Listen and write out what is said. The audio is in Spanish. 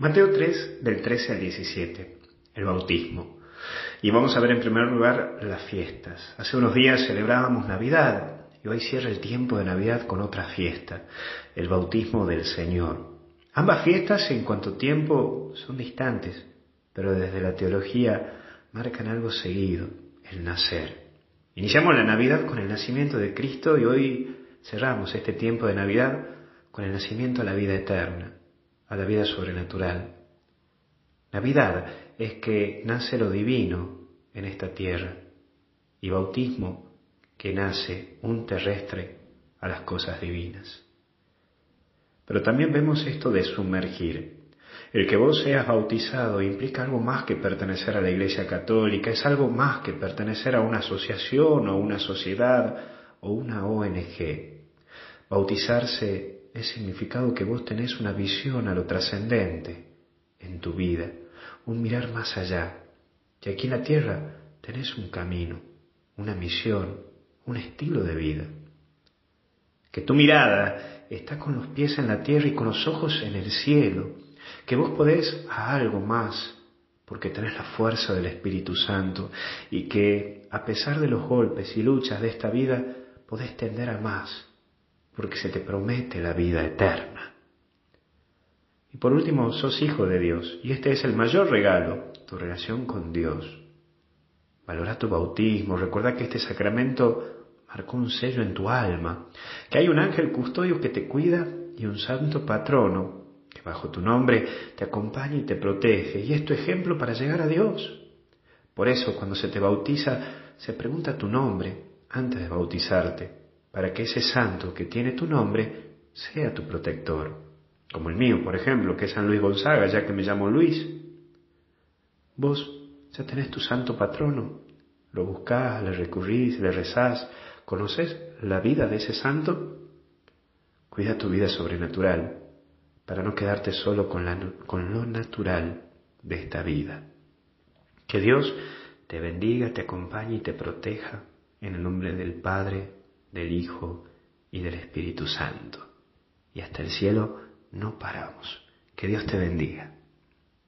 Mateo 3, del 13 al 17, el bautismo. Y vamos a ver en primer lugar las fiestas. Hace unos días celebrábamos Navidad y hoy cierra el tiempo de Navidad con otra fiesta, el bautismo del Señor. Ambas fiestas en cuanto tiempo son distantes, pero desde la teología marcan algo seguido, el nacer. Iniciamos la Navidad con el nacimiento de Cristo y hoy cerramos este tiempo de Navidad con el nacimiento a la vida eterna a la vida sobrenatural. Navidad es que nace lo divino en esta tierra y bautismo que nace un terrestre a las cosas divinas. Pero también vemos esto de sumergir. El que vos seas bautizado implica algo más que pertenecer a la Iglesia Católica, es algo más que pertenecer a una asociación o una sociedad o una ONG. Bautizarse es significado que vos tenés una visión a lo trascendente en tu vida, un mirar más allá, que aquí en la tierra tenés un camino, una misión, un estilo de vida. Que tu mirada está con los pies en la tierra y con los ojos en el cielo, que vos podés a algo más, porque tenés la fuerza del Espíritu Santo. Y que a pesar de los golpes y luchas de esta vida, podés tender a más, porque se te promete la vida eterna. Y por último, sos hijo de Dios, y este es el mayor regalo, tu relación con Dios. Valora tu bautismo, recuerda que este sacramento marcó un sello en tu alma, que hay un ángel custodio que te cuida y un santo patrono que bajo tu nombre te acompaña y te protege, y es tu ejemplo para llegar a Dios. Por eso, cuando se te bautiza, se pregunta tu nombre antes de bautizarte para que ese santo que tiene tu nombre sea tu protector, como el mío, por ejemplo, que es San Luis Gonzaga, ya que me llamo Luis. Vos ya tenés tu santo patrono, lo buscás, le recurrís, le rezás, ¿conoces la vida de ese santo? Cuida tu vida sobrenatural para no quedarte solo con, con lo natural de esta vida. Que Dios te bendiga, te acompañe y te proteja en el nombre del Padre, del Hijo y del Espíritu Santo. Y hasta el cielo no paramos. Que Dios te bendiga.